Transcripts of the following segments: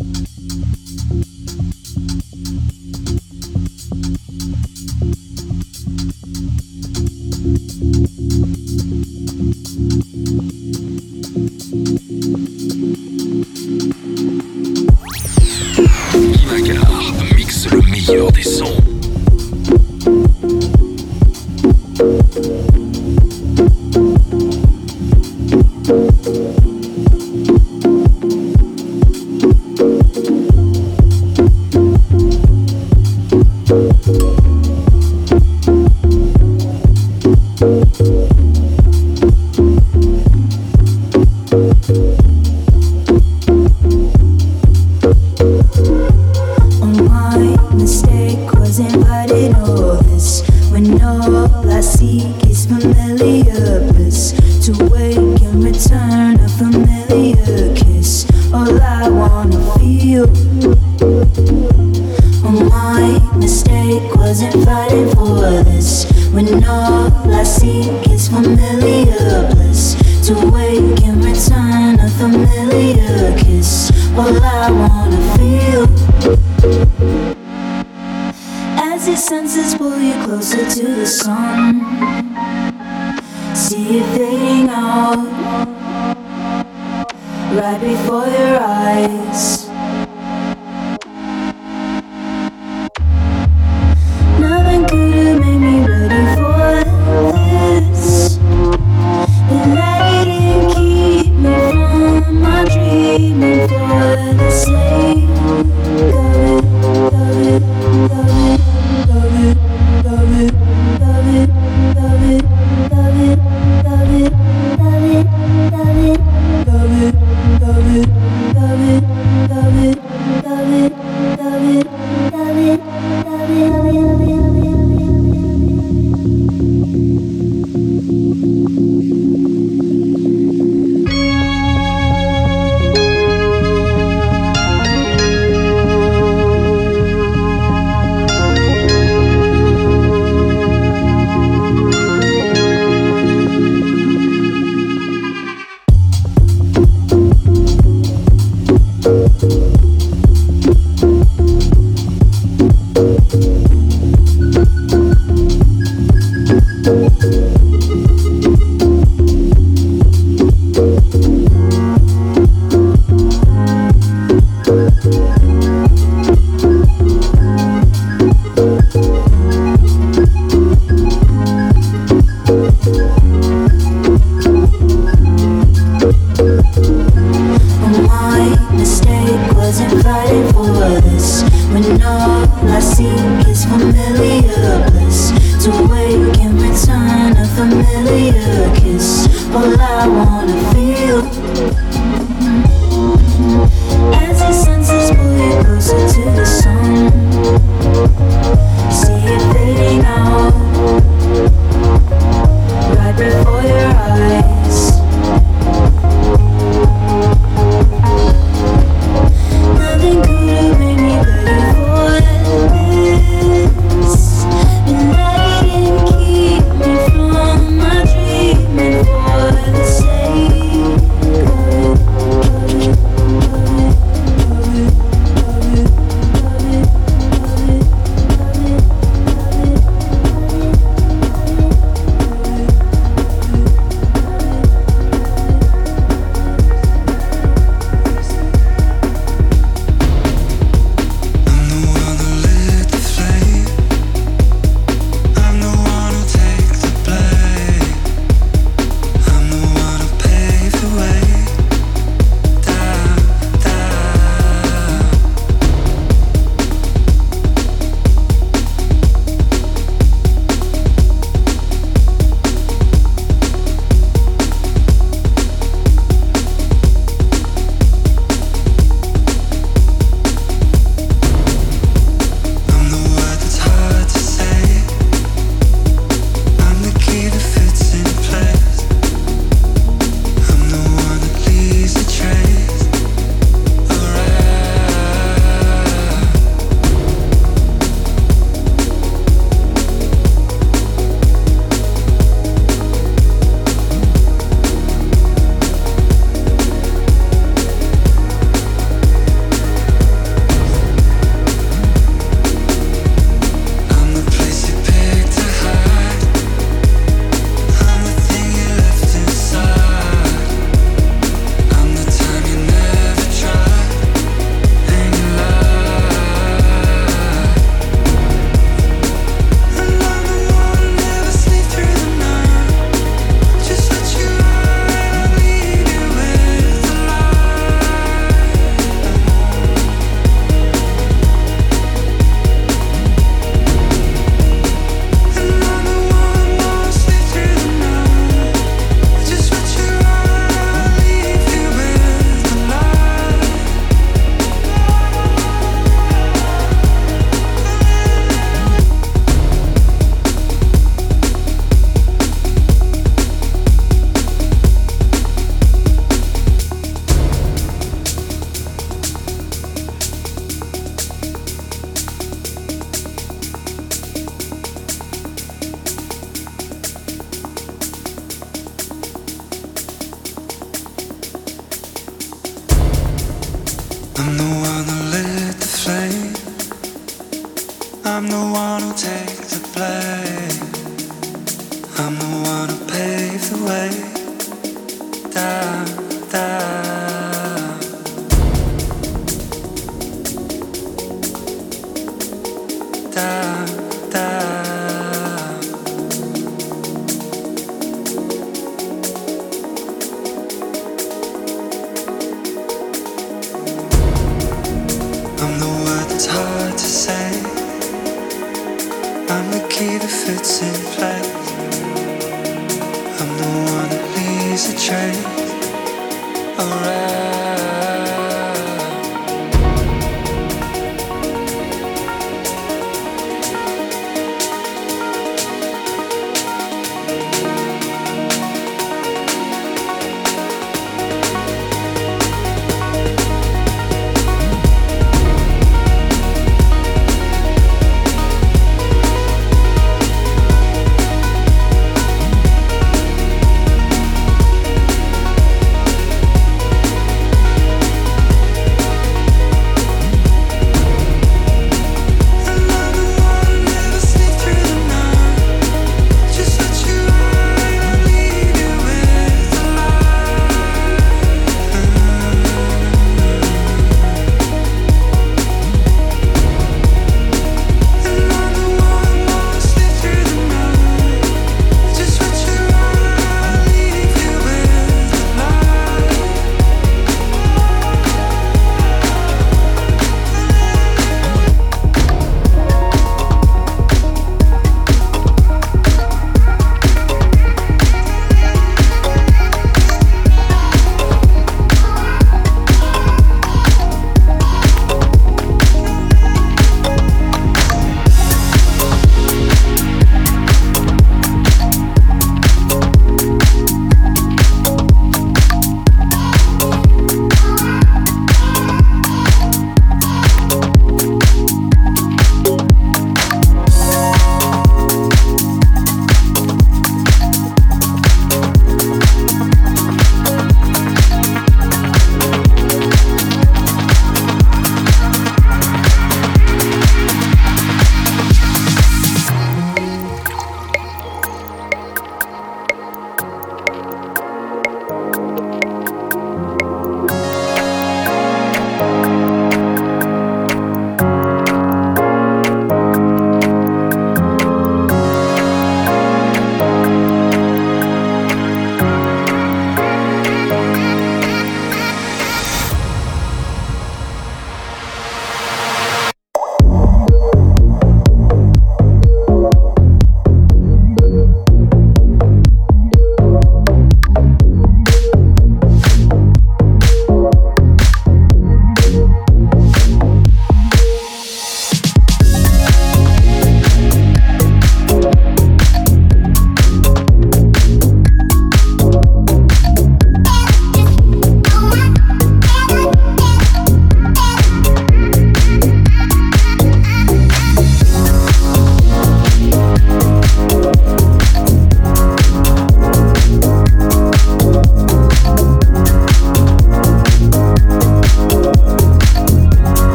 Thank you.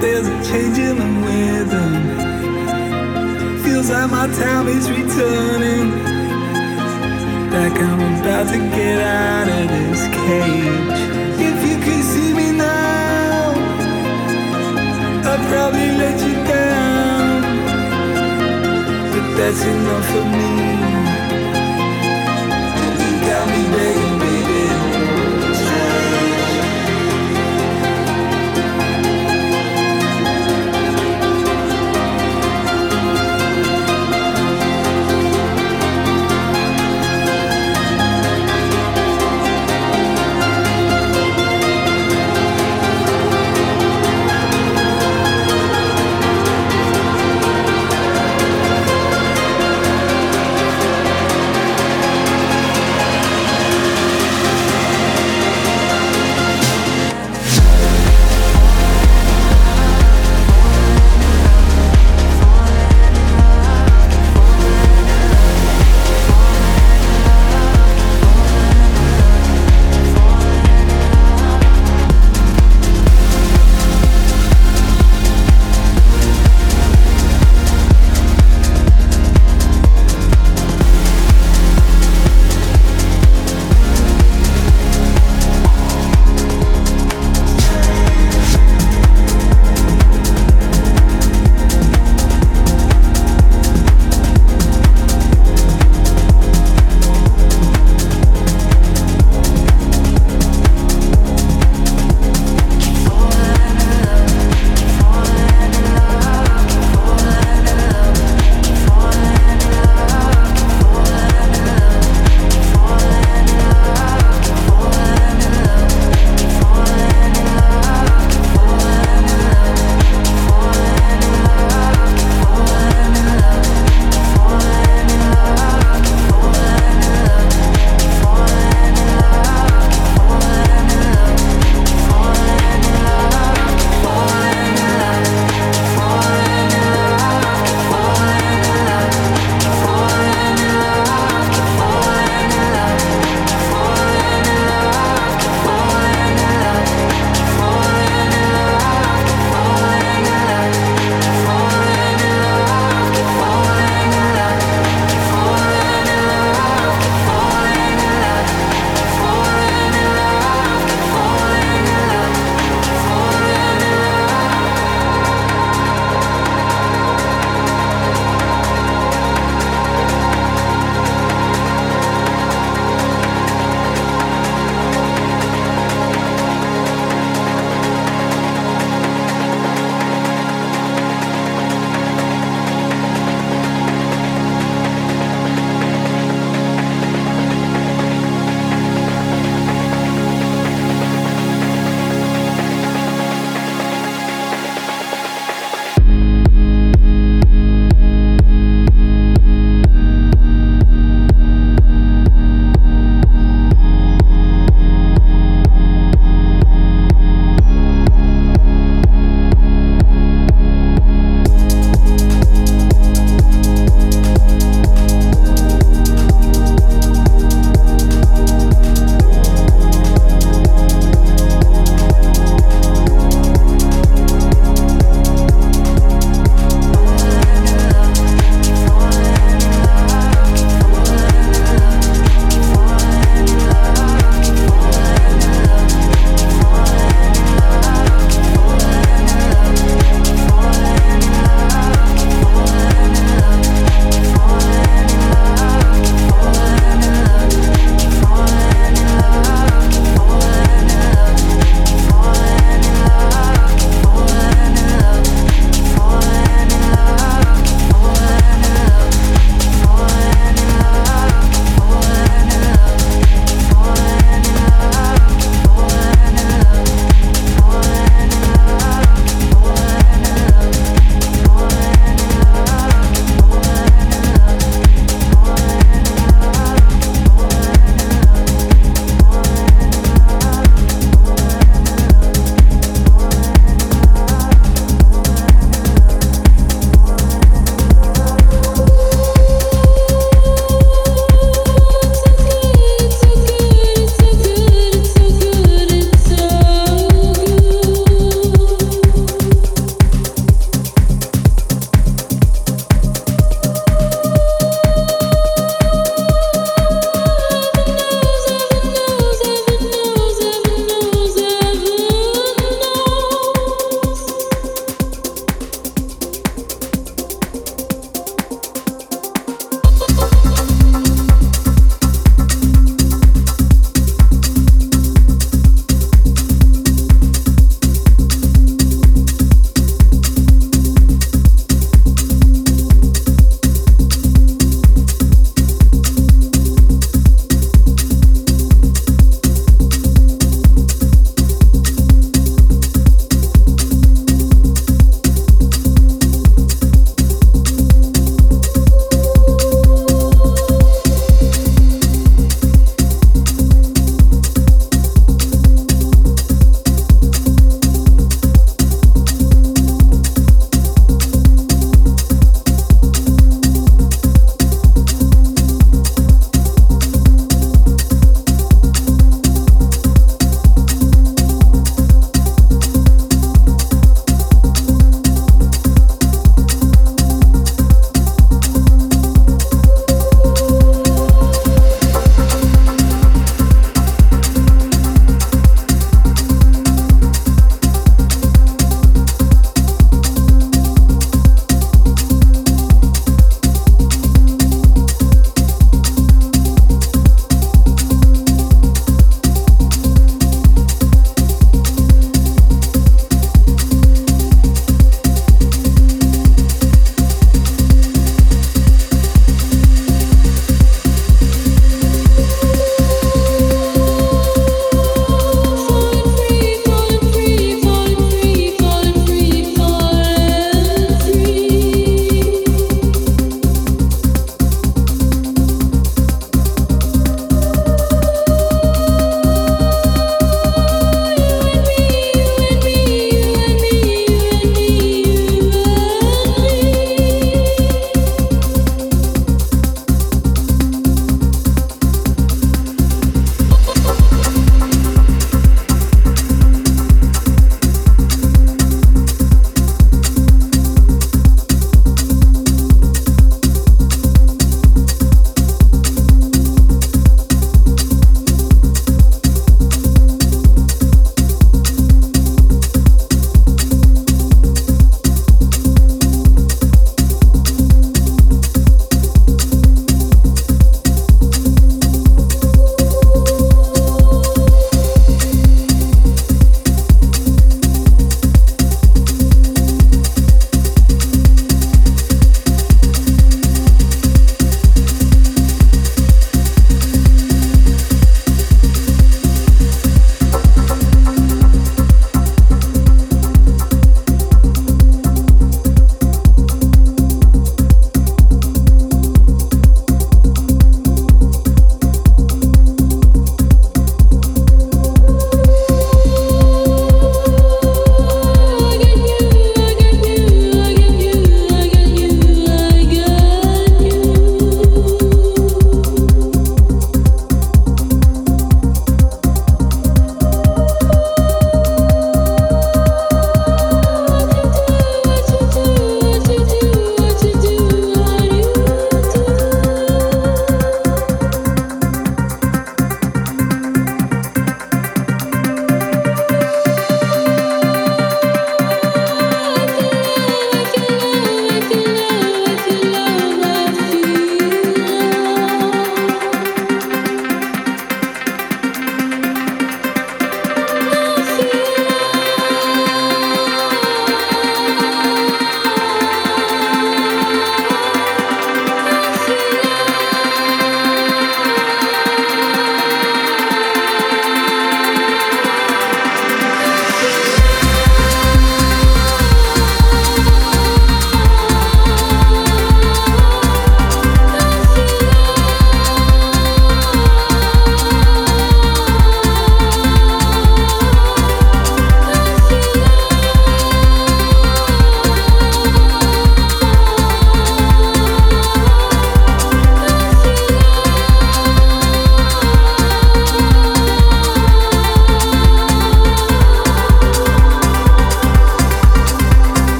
There's a change in the weather. Feels like my time is returning. Like I'm about to get out of this cage. If you could see me now, I'd probably let you down. But that's enough for me.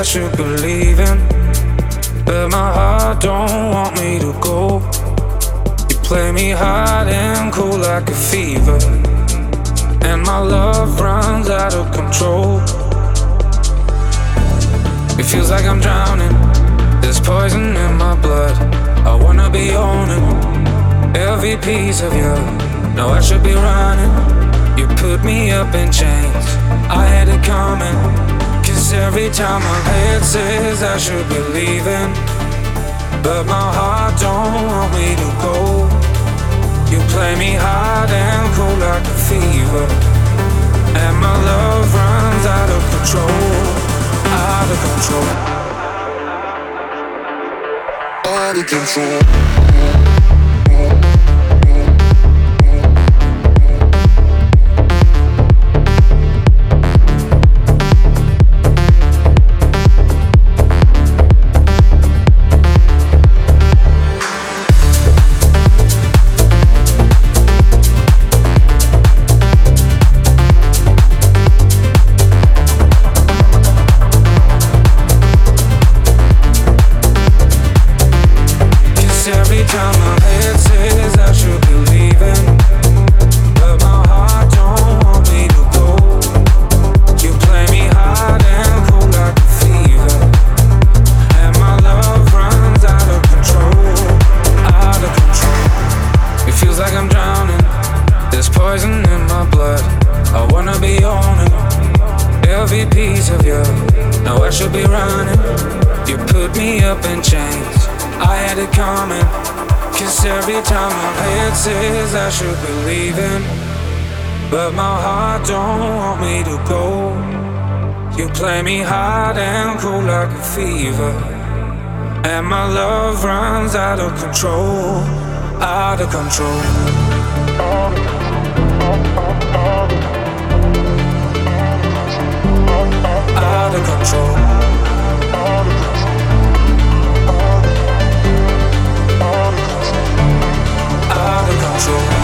I every time my head says I should be leaving But my heart don't want me to go. You play me hard and cold like a fever And my love runs out of control Out of control. Out of control I should be leaving, but my heart don't want me to go. You play me hard and cold like a fever, and my love runs out of control, out of control. Out of control. Out of control.